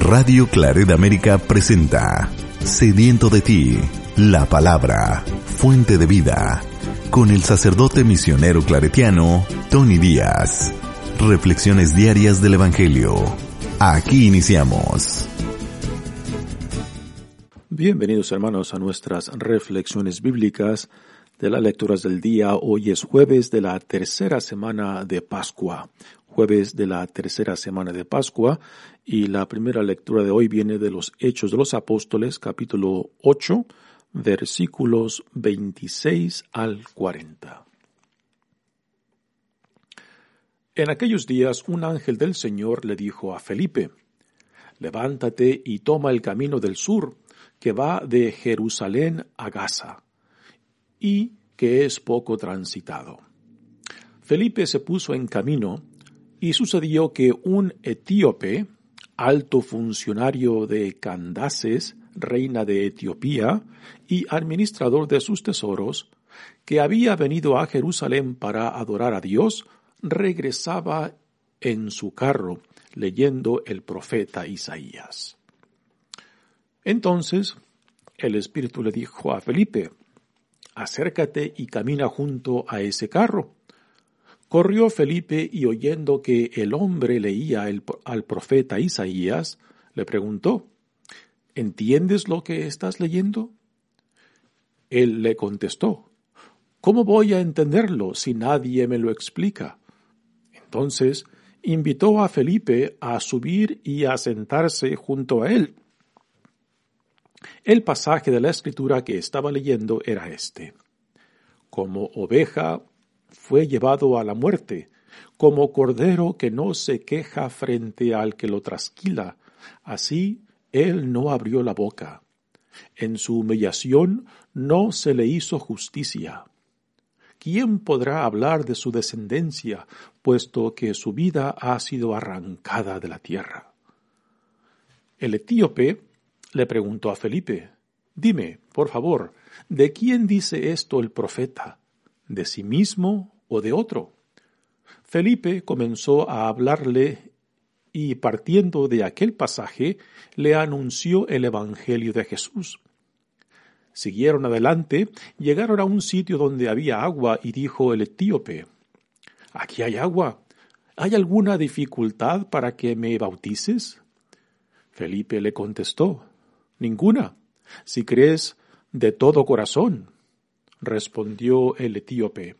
Radio Claret América presenta Sediento de ti, la palabra, fuente de vida, con el sacerdote misionero claretiano Tony Díaz. Reflexiones diarias del Evangelio. Aquí iniciamos. Bienvenidos hermanos a nuestras reflexiones bíblicas de las lecturas del día. Hoy es jueves de la tercera semana de Pascua. Jueves de la tercera semana de Pascua y la primera lectura de hoy viene de los Hechos de los Apóstoles capítulo 8 versículos 26 al 40. En aquellos días un ángel del Señor le dijo a Felipe, Levántate y toma el camino del sur, que va de Jerusalén a Gaza, y que es poco transitado. Felipe se puso en camino, y sucedió que un etíope, alto funcionario de Candaces, reina de Etiopía, y administrador de sus tesoros, que había venido a Jerusalén para adorar a Dios, regresaba en su carro leyendo el profeta Isaías. Entonces el Espíritu le dijo a Felipe, acércate y camina junto a ese carro. Corrió Felipe y oyendo que el hombre leía al profeta Isaías, le preguntó, ¿Entiendes lo que estás leyendo? Él le contestó, ¿Cómo voy a entenderlo si nadie me lo explica? Entonces invitó a Felipe a subir y a sentarse junto a él. El pasaje de la escritura que estaba leyendo era este. Como oveja fue llevado a la muerte, como cordero que no se queja frente al que lo trasquila, así él no abrió la boca. En su humillación no se le hizo justicia. ¿quién podrá hablar de su descendencia, puesto que su vida ha sido arrancada de la tierra? El etíope le preguntó a Felipe, Dime, por favor, ¿de quién dice esto el profeta? ¿De sí mismo o de otro? Felipe comenzó a hablarle y partiendo de aquel pasaje le anunció el Evangelio de Jesús. Siguieron adelante, llegaron a un sitio donde había agua y dijo el etíope, Aquí hay agua. ¿Hay alguna dificultad para que me bautices? Felipe le contestó, Ninguna, si crees de todo corazón. Respondió el etíope,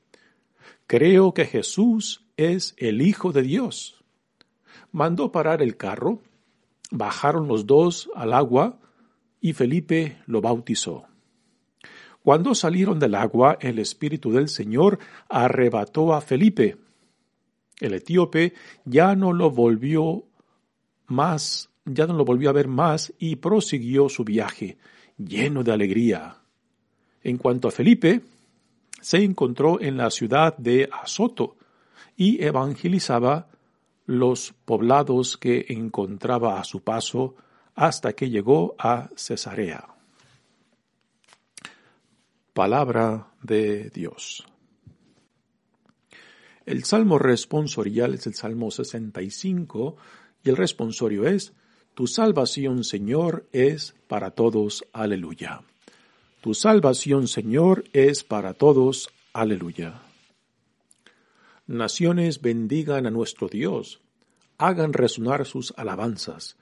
Creo que Jesús es el Hijo de Dios. Mandó parar el carro, bajaron los dos al agua y Felipe lo bautizó. Cuando salieron del agua, el Espíritu del Señor arrebató a Felipe. El etíope ya no lo volvió más, ya no lo volvió a ver más y prosiguió su viaje, lleno de alegría. En cuanto a Felipe, se encontró en la ciudad de Azoto y evangelizaba los poblados que encontraba a su paso hasta que llegó a Cesarea. Palabra de Dios. El salmo responsorial es el Salmo 65 y el responsorio es, Tu salvación, Señor, es para todos. Aleluya. Tu salvación, Señor, es para todos. Aleluya. Naciones bendigan a nuestro Dios, hagan resonar sus alabanzas,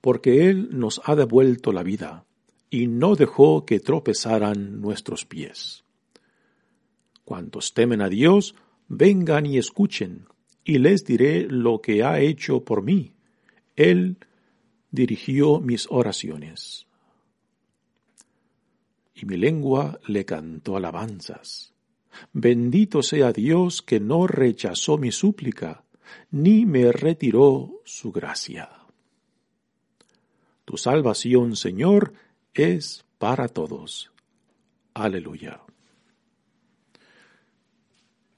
porque Él nos ha devuelto la vida y no dejó que tropezaran nuestros pies. Cuantos temen a Dios, vengan y escuchen, y les diré lo que ha hecho por mí. Él dirigió mis oraciones. Y mi lengua le cantó alabanzas. Bendito sea Dios que no rechazó mi súplica, ni me retiró su gracia. Tu salvación, Señor, es para todos. Aleluya.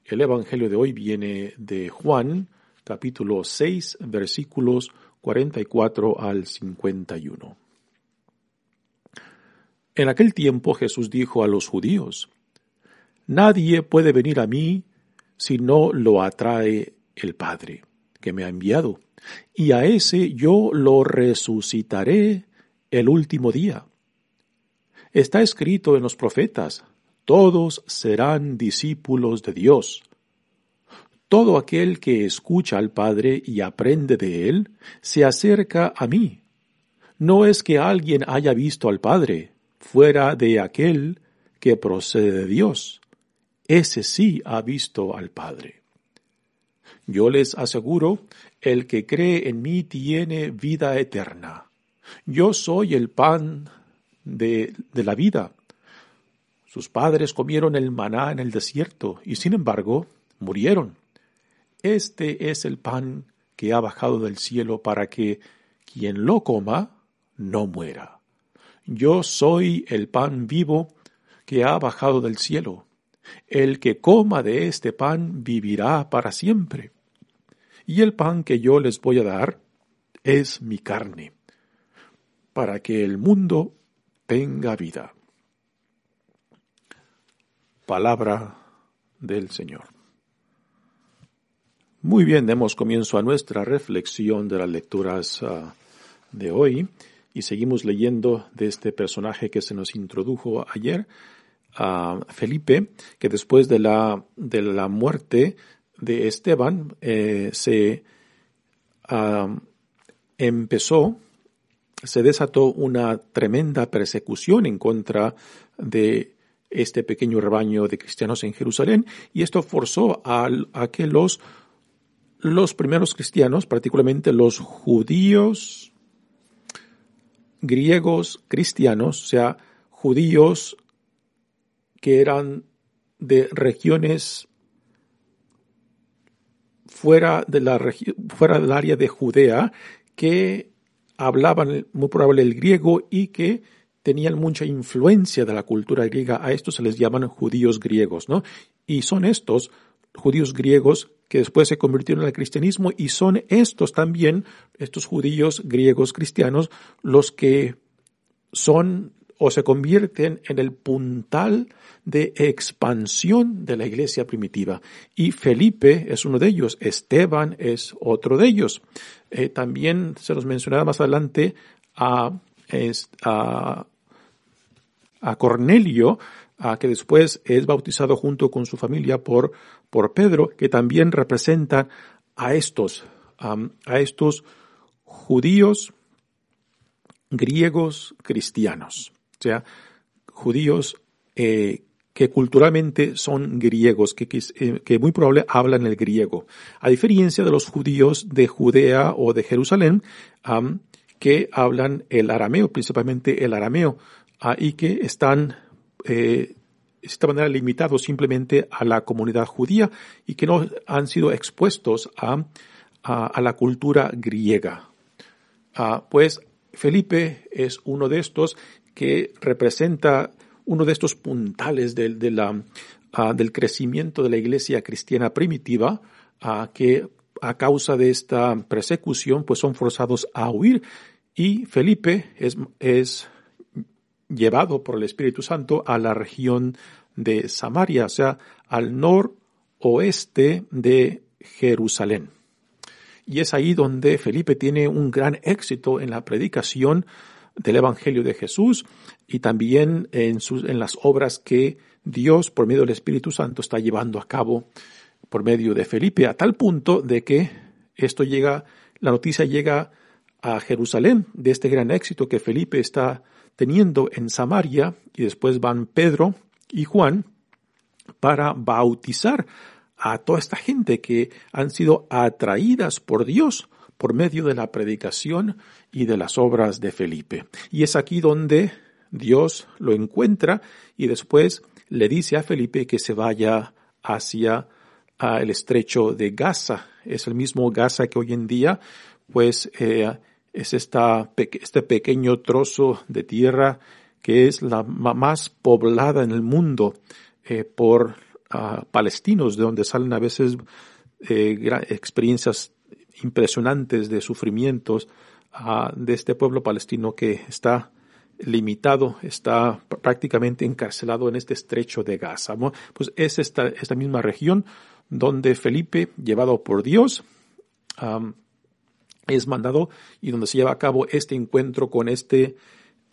El Evangelio de hoy viene de Juan, capítulo 6, versículos 44 al 51. En aquel tiempo Jesús dijo a los judíos, Nadie puede venir a mí si no lo atrae el Padre que me ha enviado, y a ese yo lo resucitaré el último día. Está escrito en los profetas, todos serán discípulos de Dios. Todo aquel que escucha al Padre y aprende de Él, se acerca a mí. No es que alguien haya visto al Padre, fuera de aquel que procede de Dios. Ese sí ha visto al Padre. Yo les aseguro, el que cree en mí tiene vida eterna. Yo soy el pan de, la vida. Sus padres comieron el maná en el desierto y sin embargo murieron. Este es el pan que ha bajado del cielo para que quien lo coma no muera. Yo soy el pan vivo que ha bajado del cielo. El que coma de este pan vivirá para siempre. Y el pan que yo les voy a dar es mi carne, para que el mundo tenga vida palabra del Señor. Muy bien, demos comienzo a nuestra reflexión de las lecturas ah, de hoy y seguimos leyendo de este personaje que se nos introdujo ayer, a Felipe, que después de la, de la muerte de Esteban eh, se empezó, se desató una tremenda persecución en contra de este pequeño rebaño de cristianos en Jerusalén y esto forzó a, que los, los primeros cristianos, particularmente los judíos griegos cristianos, o sea, judíos que eran de regiones fuera, de la fuera del área de Judea, que hablaban muy probable el griego y que tenían mucha influencia de la cultura griega. A estos se les llaman judíos griegos, ¿no? Y son estos judíos griegos que después se convirtieron al cristianismo y son estos también, estos judíos griegos cristianos, los que son o se convierten en el puntal de expansión de la iglesia primitiva. Y Felipe es uno de ellos, Esteban es otro de ellos. Eh, también se nos mencionará más adelante a, a a Cornelio, a que después es bautizado junto con su familia por, por Pedro, que también representan a estos, a estos judíos griegos cristianos, o sea, judíos eh, que culturalmente son griegos, que, eh, que, muy probable hablan el griego, a diferencia de los judíos de Judea o de Jerusalén, que hablan el arameo, principalmente el arameo, Ah, y que están eh, de esta manera limitados simplemente a la comunidad judía y que no han sido expuestos a, a, la cultura griega. Ah, pues Felipe es uno de estos que representa uno de estos puntales de, de la, ah, del crecimiento de la iglesia cristiana primitiva que a causa de esta persecución pues son forzados a huir y Felipe es llevado por el Espíritu Santo a la región de Samaria, o sea, al noroeste de Jerusalén. Y es ahí donde Felipe tiene un gran éxito en la predicación del Evangelio de Jesús y también en, sus, en las obras que Dios, por medio del Espíritu Santo, está llevando a cabo por medio de Felipe, a tal punto de que esto llega, la noticia llega a Jerusalén de este gran éxito que Felipe está teniendo en Samaria y después van Pedro y Juan para bautizar a toda esta gente que han sido atraídas por Dios por medio de la predicación y de las obras de Felipe. Y es aquí donde Dios lo encuentra y después le dice a Felipe que se vaya hacia el estrecho de Gaza. Es el mismo Gaza que hoy en día pues eh, es esta, este pequeño trozo de tierra que es la más poblada en el mundo eh, por uh, palestinos, de donde salen a veces eh, experiencias impresionantes de sufrimientos uh, de este pueblo palestino que está limitado, está prácticamente encarcelado en este estrecho de Gaza. Pues es esta, esta misma región donde Felipe, llevado por Dios, es mandado y donde se lleva a cabo este encuentro con este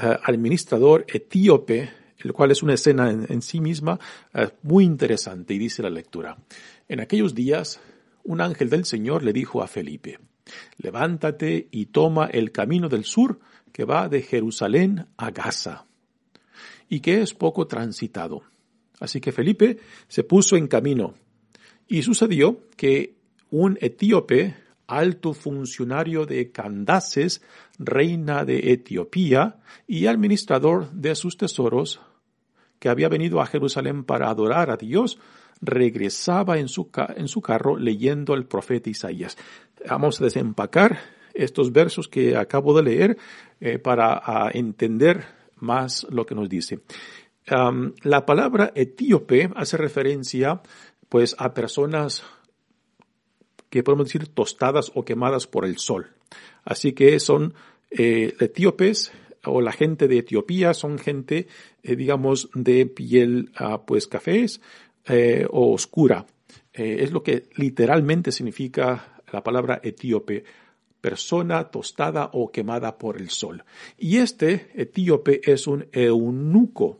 uh, administrador etíope, el cual es una escena en, sí misma uh, muy interesante y dice la lectura. En aquellos días, un ángel del Señor le dijo a Felipe, levántate y toma el camino del sur que va de Jerusalén a Gaza y que es poco transitado. Así que Felipe se puso en camino y sucedió que un etíope alto funcionario de Candaces, reina de Etiopía, y administrador de sus tesoros, que había venido a Jerusalén para adorar a Dios, regresaba en su, en su carro leyendo al profeta Isaías. Vamos a desempacar estos versos que acabo de leer eh, para entender más lo que nos dice. la palabra etíope hace referencia pues a personas que podemos decir tostadas o quemadas por el sol. Así que son eh, etíopes o la gente de Etiopía son gente, eh, digamos, de piel ah, pues cafés eh, o oscura. es lo que literalmente significa la palabra etíope, persona tostada o quemada por el sol. Y este etíope es un eunuco,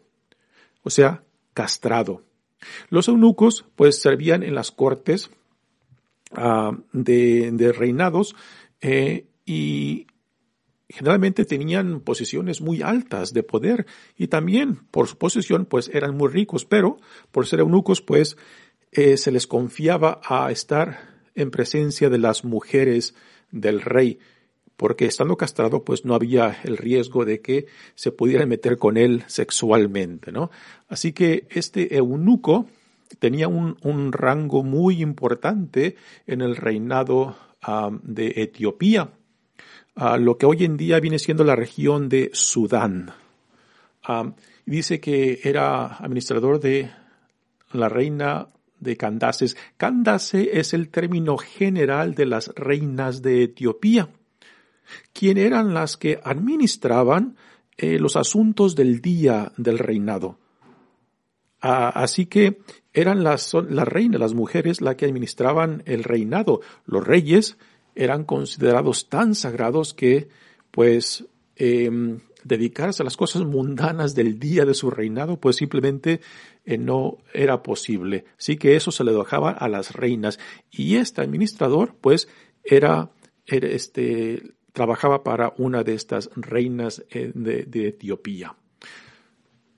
o sea, castrado. Los eunucos pues servían en las cortes Ah, de, reinados eh, y generalmente tenían posiciones muy altas de poder y también por su posición pues eran muy ricos, pero por ser eunucos pues eh, se les confiaba a estar en presencia de las mujeres del rey, porque estando castrado pues no había el riesgo de que se pudieran meter con él sexualmente, ¿no? Así que este eunuco tenía un, un rango muy importante en el reinado de Etiopía, lo que hoy en día viene siendo la región de Sudán. dice que era administrador de la reina de Candaces. Candace es el término general de las reinas de Etiopía, quien eran las que administraban eh, los asuntos del día del reinado. Así que eran las, las reinas, las mujeres, las que administraban el reinado. Los reyes eran considerados tan sagrados que, pues, em, dedicarse a las cosas mundanas del día de su reinado, pues simplemente eh, no era posible. Así que eso se le dejaba a las reinas. Y este administrador, pues, era, este, trabajaba para una de estas reinas eh, de Etiopía.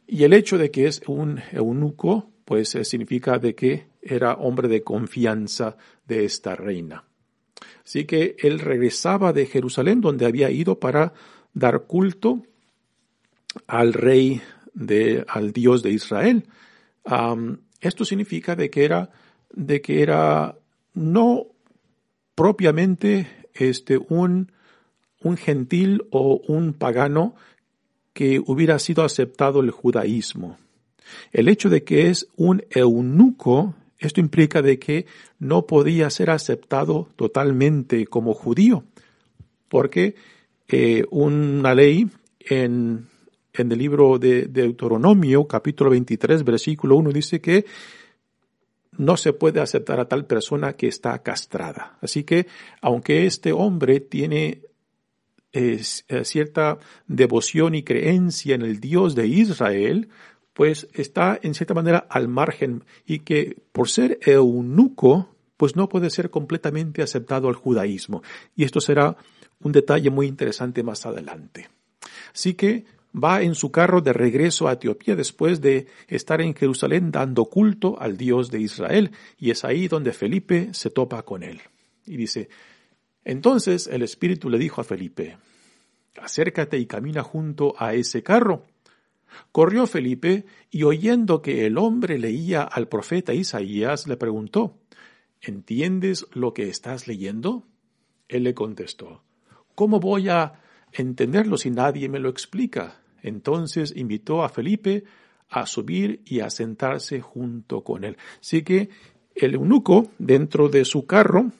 Y el hecho de que es un eunuco, pues eh, significa de que era hombre de confianza de esta reina. Así que él regresaba de Jerusalén, donde había ido para dar culto al rey de, al Dios de Israel. esto significa de que era, de que era no propiamente este, un, un gentil o un pagano que hubiera sido aceptado el judaísmo. El hecho de que es un eunuco, esto implica de que no podía ser aceptado totalmente como judío, porque eh, una ley en, en el libro de, Deuteronomio, capítulo 23, versículo 1, dice que no se puede aceptar a tal persona que está castrada. Así que, aunque este hombre tiene eh, cierta devoción y creencia en el Dios de Israel, pues está en cierta manera al margen y que por ser eunuco, pues no puede ser completamente aceptado al judaísmo. Y esto será un detalle muy interesante más adelante. Así que va en su carro de regreso a Etiopía después de estar en Jerusalén dando culto al Dios de Israel, y es ahí donde Felipe se topa con él. Y dice, entonces el Espíritu le dijo a Felipe, acércate y camina junto a ese carro. Corrió Felipe y oyendo que el hombre leía al profeta Isaías, le preguntó, ¿Entiendes lo que estás leyendo? Él le contestó, ¿cómo voy a entenderlo si nadie me lo explica? Entonces invitó a Felipe a subir y a sentarse junto con él. Así que el eunuco dentro de su carro,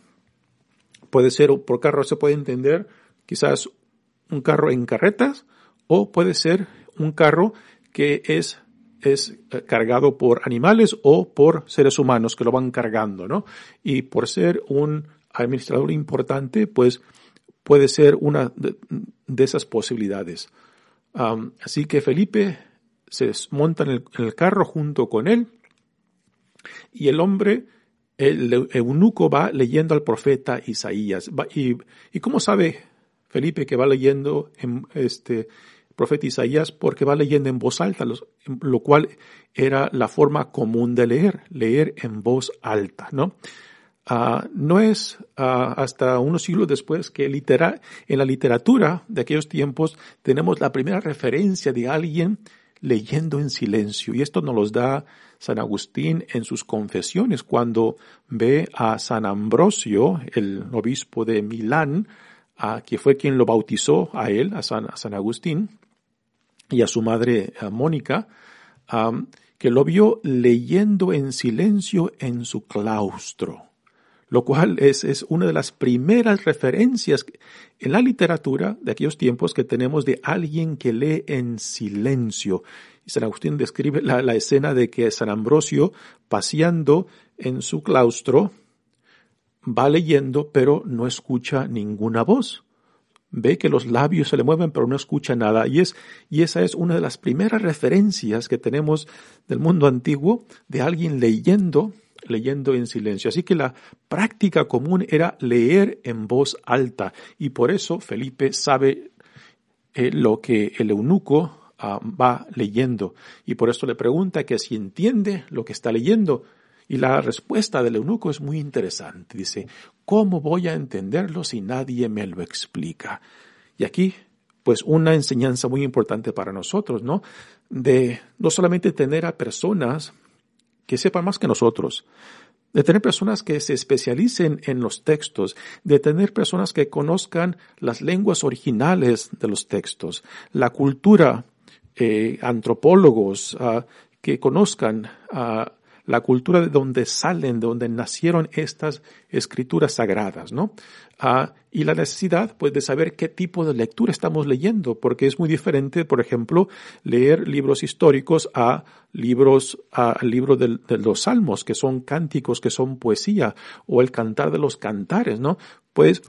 puede ser, por carro se puede entender quizás un carro en carretas o puede ser un carro que es, es eh, cargado por animales o por seres humanos que lo van cargando, ¿no? Y por ser un administrador importante, pues puede ser una de, esas posibilidades. así que Felipe se monta en el, carro junto con él y el hombre, el eunuco va leyendo al profeta Isaías. y, ¿Y cómo sabe Felipe que va leyendo en este profeta Isaías? Porque va leyendo en voz alta, lo cual era la forma común de leer, leer en voz alta, ¿no? Uh, no es uh, hasta unos siglos después que litera, en la literatura de aquellos tiempos tenemos la primera referencia de alguien leyendo en silencio. Y esto nos lo da San Agustín en sus confesiones cuando ve a San Ambrosio, el obispo de Milán, a, que fue quien lo bautizó a él, a San, Agustín, y a su madre a Mónica, que lo vio leyendo en silencio en su claustro lo cual es, es, una de las primeras referencias en la literatura de aquellos tiempos que tenemos de alguien que lee en silencio. Y San Agustín describe la, la escena de que San Ambrosio, paseando en su claustro, va leyendo, pero no escucha ninguna voz. Ve que los labios se le mueven, pero no escucha nada. Y, es, y esa es una de las primeras referencias que tenemos del mundo antiguo de alguien leyendo leyendo en silencio. Así que la práctica común era leer en voz alta y por eso Felipe sabe eh, lo que el eunuco ah, va leyendo y por eso le pregunta que si entiende lo que está leyendo. Y la respuesta del eunuco es muy interesante. Dice, ¿cómo voy a entenderlo si nadie me lo explica? Y aquí, pues una enseñanza muy importante para nosotros, ¿no? De no solamente tener a personas que sepan más que nosotros, de tener personas que se especialicen en los textos, de tener personas que conozcan las lenguas originales de los textos, la cultura, eh, antropólogos ah, que conozcan ah, la cultura de donde salen, de donde nacieron estas escrituras sagradas, ¿no? Ah, y la necesidad, pues, de saber qué tipo de lectura estamos leyendo, porque es muy diferente, por ejemplo, leer libros históricos a libros, a libros de, de los salmos, que son cánticos, que son poesía, o el cantar de los cantares, ¿no? Pues,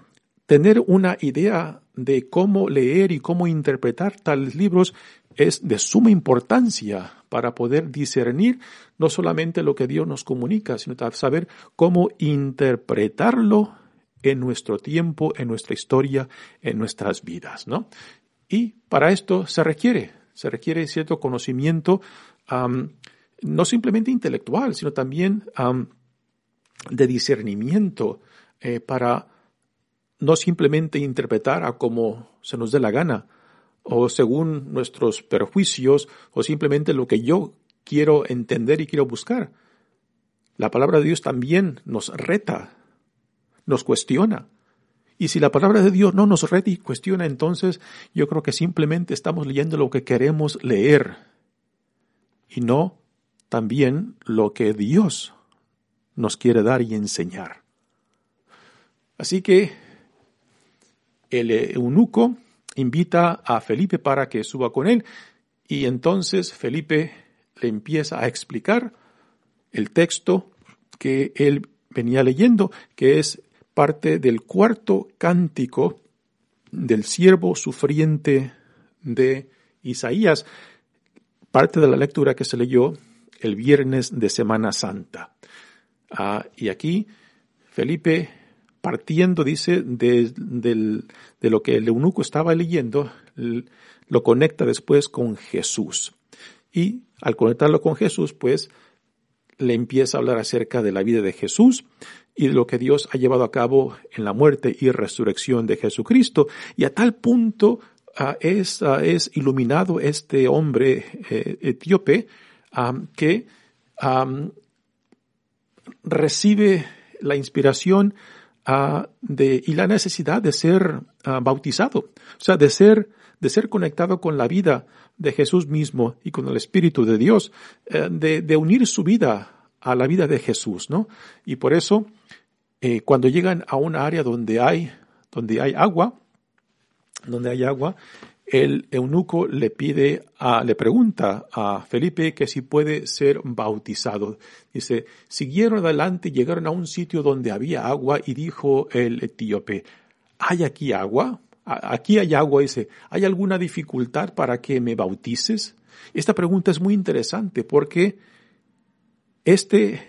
tener una idea de cómo leer y cómo interpretar tales libros es de suma importancia para poder discernir no solamente lo que Dios nos comunica, sino saber cómo interpretarlo en nuestro tiempo, en nuestra historia, en nuestras vidas, ¿no? Y para esto se requiere, se requiere cierto conocimiento, no simplemente intelectual, sino también de discernimiento eh, para no simplemente interpretar a como se nos dé la gana, o según nuestros perjuicios, o simplemente lo que yo quiero entender y quiero buscar. La palabra de Dios también nos reta, nos cuestiona. Y si la palabra de Dios no nos reta y cuestiona, entonces yo creo que simplemente estamos leyendo lo que queremos leer y no también lo que Dios nos quiere dar y enseñar. Así que el eunuco invita a Felipe para que suba con él y entonces Felipe le empieza a explicar el texto que él venía leyendo, que es parte del cuarto cántico del siervo sufriente de Isaías, parte de la lectura que se leyó el viernes de Semana Santa. Ah, y aquí Felipe partiendo, dice, de, lo que el eunuco estaba leyendo, lo conecta después con Jesús. Y al conectarlo con Jesús, pues le empieza a hablar acerca de la vida de Jesús y de lo que Dios ha llevado a cabo en la muerte y resurrección de Jesucristo. Y a tal punto es, es, iluminado este hombre eh, etíope que recibe la inspiración ah, de, y la necesidad de ser ah, bautizado, o sea, de ser, de ser conectado con la vida de Jesús mismo y con el Espíritu de Dios, eh, de, de, unir su vida a la vida de Jesús, ¿no? Y por eso, eh, cuando llegan a una área donde hay, donde hay agua, donde hay agua, el eunuco le pide, a, le pregunta a Felipe que si puede ser bautizado. Dice, siguieron adelante llegaron a un sitio donde había agua y dijo el etíope, ¿hay aquí agua? Aquí hay agua, dice, ¿hay alguna dificultad para que me bautices? Esta pregunta es muy interesante porque este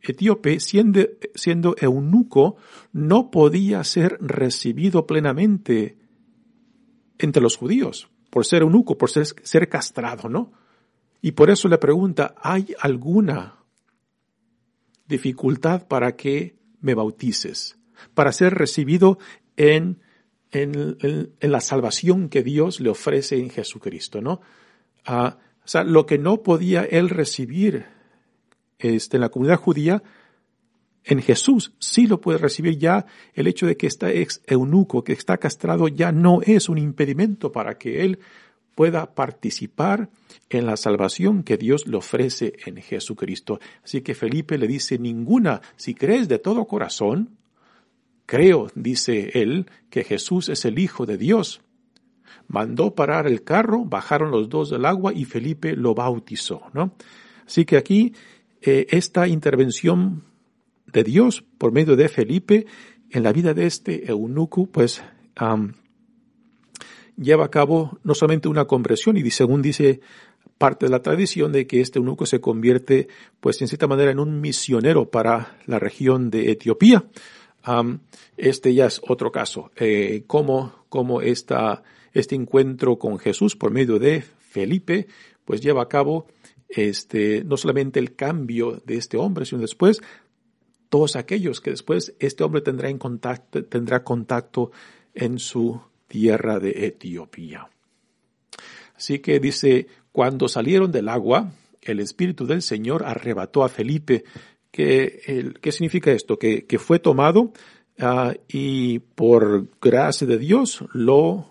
etíope, siendo, siendo eunuco, no podía ser recibido plenamente entre los judíos, por ser eunuco, por ser, castrado, ¿no? Y por eso le pregunta, ¿hay alguna dificultad para que me bautices? Para ser recibido en, en, en, la salvación que Dios le ofrece en Jesucristo, ¿no? Ah, o sea, lo que no podía él recibir este, en la comunidad judía, en Jesús sí lo puede recibir ya. El hecho de que está ex eunuco, que está castrado, ya no es un impedimento para que él pueda participar en la salvación que Dios le ofrece en Jesucristo. Así que Felipe le dice, ninguna, si crees de todo corazón, creo, dice él, que Jesús es el Hijo de Dios. Mandó parar el carro, bajaron los dos del agua y Felipe lo bautizó, ¿no? Así que aquí eh, esta intervención de Dios por medio de Felipe en la vida de este eunuco, pues lleva a cabo no solamente una conversión y según dice parte de la tradición de que este eunuco se convierte pues en cierta manera en un misionero para la región de Etiopía. este ya es otro caso, eh, cómo esta, este encuentro con Jesús por medio de Felipe pues lleva a cabo este, no solamente el cambio de este hombre, sino después todos aquellos que después este hombre tendrá, en contacto, tendrá contacto en su tierra de Etiopía. Así que dice, cuando salieron del agua, el Espíritu del Señor arrebató a Felipe. ¿Qué, qué significa esto? Que, fue tomado uh, y por gracia de Dios lo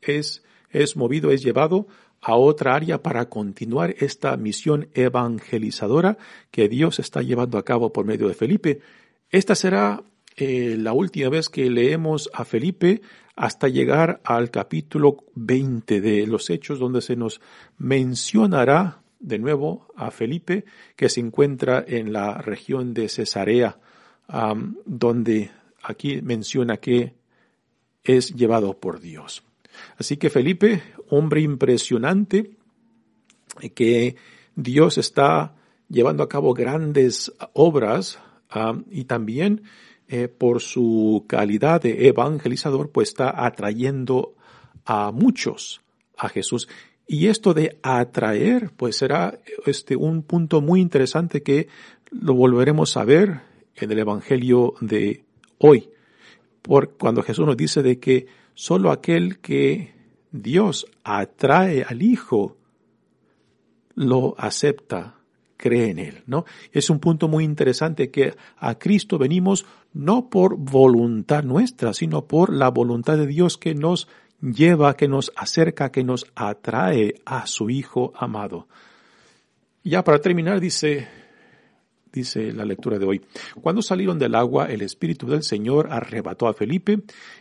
es, es movido, es llevado a otra área para continuar esta misión evangelizadora que Dios está llevando a cabo por medio de Felipe. Esta será eh, la última vez que leemos a Felipe hasta llegar al capítulo 20 de los Hechos, donde se nos mencionará de nuevo a Felipe, que se encuentra en la región de Cesarea, donde aquí menciona que es llevado por Dios. Así que Felipe, hombre impresionante, que Dios está llevando a cabo grandes obras um, y también eh, por su calidad de evangelizador, pues está atrayendo a muchos a Jesús. Y esto de atraer, pues será este, un punto muy interesante que lo volveremos a ver en el Evangelio de hoy. Por cuando Jesús nos dice de que Solo aquel que Dios atrae al Hijo lo acepta, cree en Él, ¿no? Es un punto muy interesante que a Cristo venimos no por voluntad nuestra, sino por la voluntad de Dios que nos lleva, que nos acerca, que nos atrae a su Hijo amado. Ya para terminar, dice dice la lectura de hoy. Cuando salieron del agua, el Espíritu del Señor arrebató a Felipe.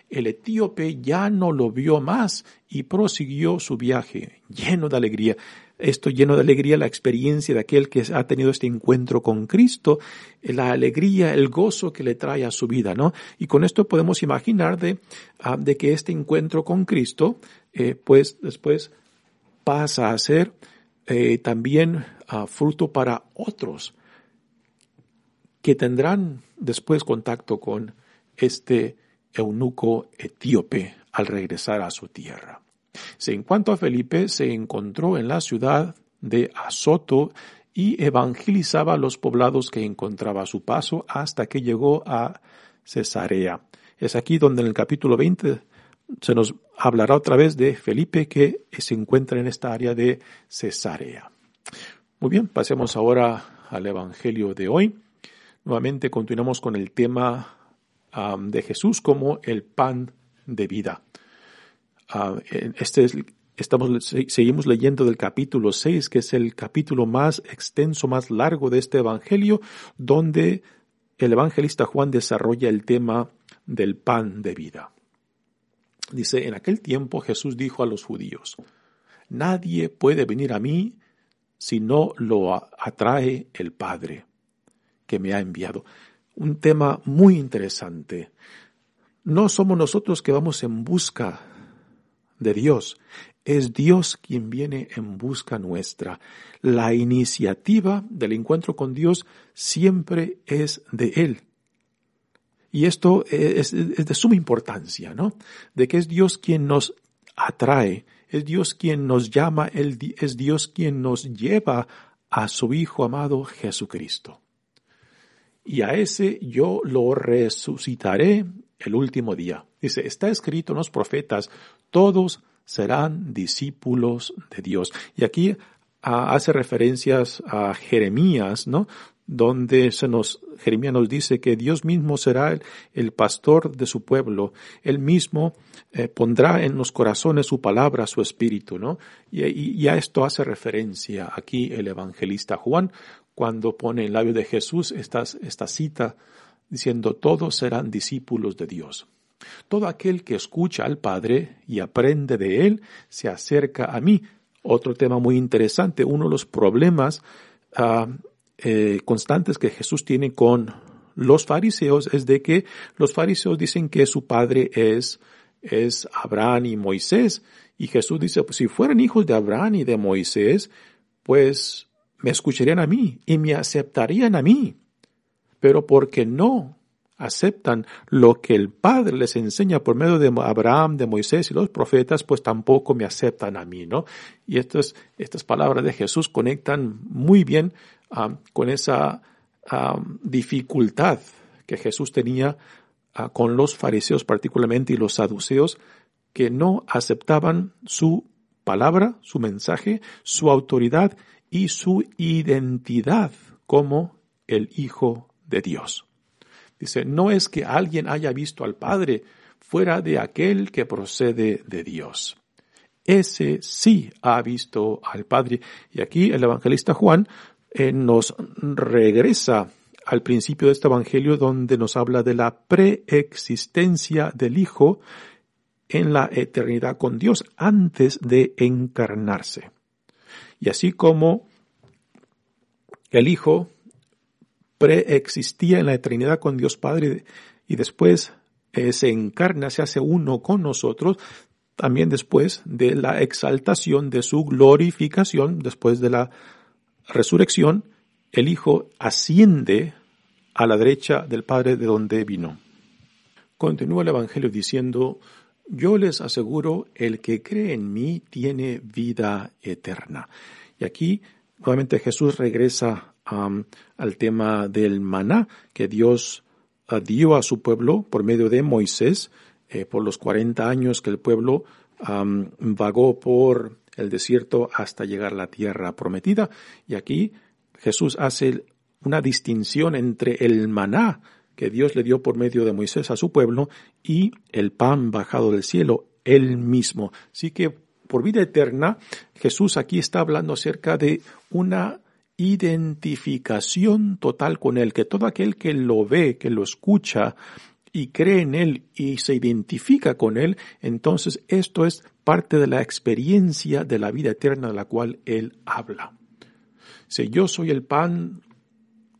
El etíope ya no lo vio más y prosiguió su viaje, lleno de alegría. Esto lleno de alegría, la experiencia de aquel que ha tenido este encuentro con Cristo, la alegría, el gozo que le trae a su vida, ¿no? Y con esto podemos imaginar de, ah, de que este encuentro con Cristo, eh, pues después pasa a ser eh, también ah, fruto para otros que tendrán después contacto con este eunuco etíope al regresar a su tierra. En cuanto a Felipe, se encontró en la ciudad de Azoto y evangelizaba los poblados que encontraba a su paso hasta que llegó a Cesarea. Es aquí donde en el capítulo 20 se nos hablará otra vez de Felipe que se encuentra en esta área de Cesarea. Muy bien, pasemos ahora al Evangelio de hoy. Nuevamente continuamos con el tema de Jesús como el pan de vida. Este es, estamos, seguimos leyendo del capítulo 6, que es el capítulo más extenso, más largo de este Evangelio, donde el evangelista Juan desarrolla el tema del pan de vida. Dice, en aquel tiempo Jesús dijo a los judíos, Nadie puede venir a mí si no lo atrae el Padre que me ha enviado. Un tema muy interesante. No somos nosotros que vamos en busca de Dios, es Dios quien viene en busca nuestra. La iniciativa del encuentro con Dios siempre es de Él. Y esto es, de suma importancia, ¿no? De que es Dios quien nos atrae, es Dios quien nos llama, es Dios quien nos lleva a su Hijo amado Jesucristo. Y a ese yo lo resucitaré el último día. Dice, está escrito en los profetas, todos serán discípulos de Dios. Y aquí ah, hace referencias a Jeremías, ¿no? Donde se nos, Jeremías nos dice que Dios mismo será el, pastor de su pueblo, Él mismo eh, pondrá en los corazones su palabra, su espíritu, ¿no? Y, a esto hace referencia aquí el evangelista Juan, cuando pone en labio de Jesús esta, esta cita diciendo, todos serán discípulos de Dios. Todo aquel que escucha al Padre y aprende de Él se acerca a mí. Otro tema muy interesante, uno de los problemas ah, eh, constantes que Jesús tiene con los fariseos es de que los fariseos dicen que su padre es, es Abraham y Moisés. Y Jesús dice, pues si fueran hijos de Abraham y de Moisés, pues me escucharían a mí y me aceptarían a mí. Pero porque no aceptan lo que el Padre les enseña por medio de Abraham, de Moisés y los profetas, pues tampoco me aceptan a mí, ¿no? Y estas, estas palabras de Jesús conectan muy bien Ah, con esa ah, dificultad que Jesús tenía ah, con los fariseos particularmente y los saduceos que no aceptaban su palabra, su mensaje, su autoridad y su identidad como el Hijo de Dios. Dice, no es que alguien haya visto al Padre fuera de aquel que procede de Dios. Ese sí ha visto al Padre. Y aquí el evangelista Juan eh, nos regresa al principio de este Evangelio donde nos habla de la preexistencia del Hijo en la eternidad con Dios antes de encarnarse. Y así como el Hijo preexistía en la eternidad con Dios Padre y después eh, se encarna, se hace uno con nosotros, también después de la exaltación de su glorificación, después de la resurrección, el Hijo asciende a la derecha del Padre de donde vino. Continúa el Evangelio diciendo, yo les aseguro, el que cree en mí tiene vida eterna. Y aquí nuevamente Jesús regresa al tema del maná que Dios ah, dio a su pueblo por medio de Moisés eh, por los 40 años que el pueblo vagó por el desierto hasta llegar a la tierra prometida. Y aquí Jesús hace una distinción entre el maná que Dios le dio por medio de Moisés a su pueblo y el pan bajado del cielo, él mismo. Así que por vida eterna, Jesús aquí está hablando acerca de una identificación total con Él, que todo aquel que lo ve, que lo escucha, y cree en Él y se identifica con Él, entonces esto es parte de la experiencia de la vida eterna de la cual Él habla. Si yo soy el pan,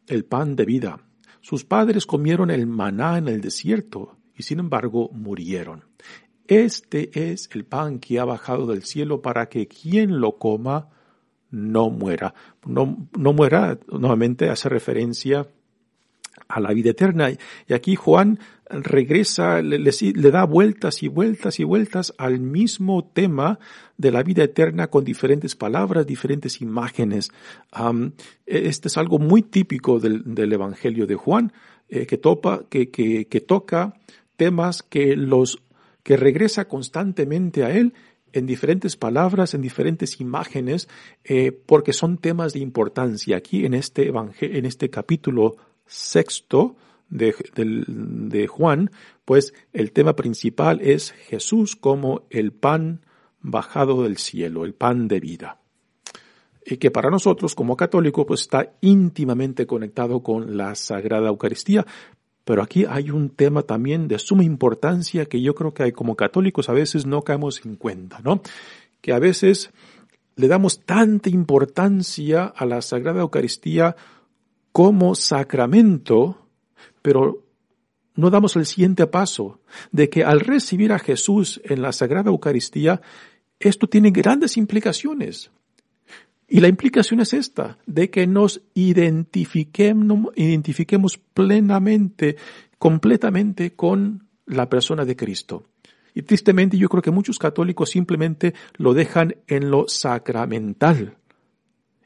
el pan de vida. Sus padres comieron el maná en el desierto y sin embargo murieron. Este es el pan que ha bajado del cielo para que quien lo coma no muera. No, no muera, nuevamente hace referencia a la vida eterna. Y aquí Juan regresa, le, da vueltas y vueltas y vueltas al mismo tema de la vida eterna con diferentes palabras, diferentes imágenes. este es algo muy típico del, Evangelio de Juan, eh, que, topa, que, que, toca temas que los que regresa constantemente a él en diferentes palabras, en diferentes imágenes, eh, porque son temas de importancia. Aquí en este, en este capítulo sexto de, de, Juan, pues el tema principal es Jesús como el pan bajado del cielo, el pan de vida. Y que para nosotros como católicos pues está íntimamente conectado con la Sagrada Eucaristía. Pero aquí hay un tema también de suma importancia que yo creo que como católicos a veces no caemos en cuenta, ¿no? Que a veces le damos tanta importancia a la Sagrada Eucaristía como sacramento, pero no damos el siguiente paso de que al recibir a Jesús en la Sagrada Eucaristía, esto tiene grandes implicaciones. Y la implicación es esta, de que nos identifiquemos, plenamente, completamente con la persona de Cristo. Y tristemente yo creo que muchos católicos simplemente lo dejan en lo sacramental.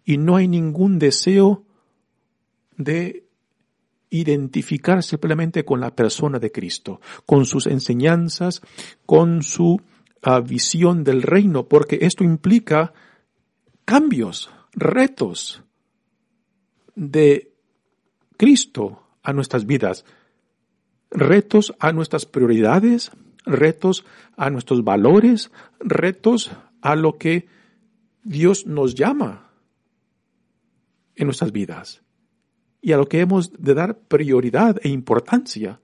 Y no hay ningún deseo de identificarse plenamente con la persona de Cristo, con sus enseñanzas, con su ah, visión del reino, porque esto implica cambios, retos de Cristo a nuestras vidas, retos a nuestras prioridades, retos a nuestros valores, retos a lo que Dios nos llama en nuestras vidas y a lo que hemos de dar prioridad e importancia.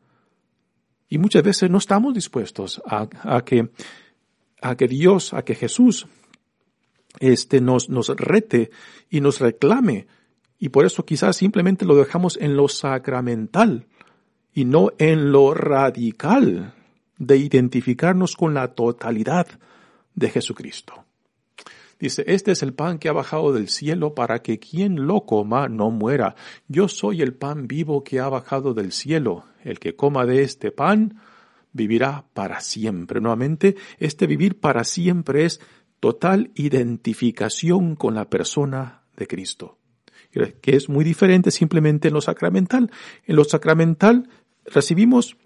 Y muchas veces no estamos dispuestos a, que, a que Dios, a que Jesús este, nos, nos rete y nos reclame. Y por eso quizás simplemente lo dejamos en lo sacramental y no en lo radical de identificarnos con la totalidad de Jesucristo. Dice, este es el pan que ha bajado del cielo para que quien lo coma no muera. Yo soy el pan vivo que ha bajado del cielo. El que coma de este pan vivirá para siempre. Nuevamente, este vivir para siempre es total identificación con la persona de Cristo, que es muy diferente simplemente en lo sacramental. En lo sacramental recibimos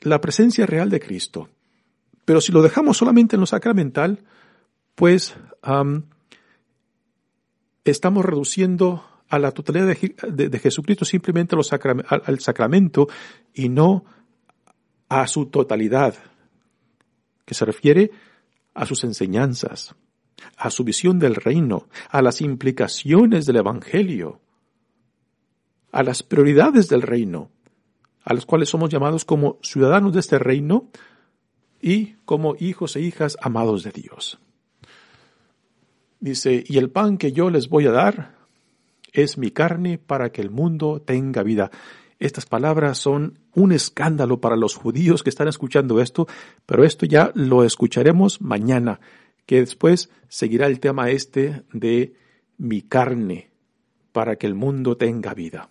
la presencia real de Cristo. Pero si lo dejamos solamente en lo sacramental, pues estamos reduciendo a la totalidad de, Jesucristo simplemente al, sacramento y no a su totalidad, que se refiere a sus enseñanzas, a su visión del reino, a las implicaciones del Evangelio, a las prioridades del reino a los cuales somos llamados como ciudadanos de este reino y como hijos e hijas amados de Dios. Dice, y el pan que yo les voy a dar es mi carne para que el mundo tenga vida. Estas palabras son un escándalo para los judíos que están escuchando esto, pero esto ya lo escucharemos mañana, que después seguirá el tema este de mi carne para que el mundo tenga vida.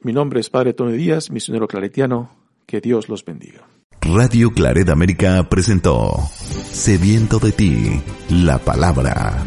Mi nombre es Padre Tony Díaz, misionero claretiano. Que Dios los bendiga. Radio Claret América presentó Sediento de ti, la palabra.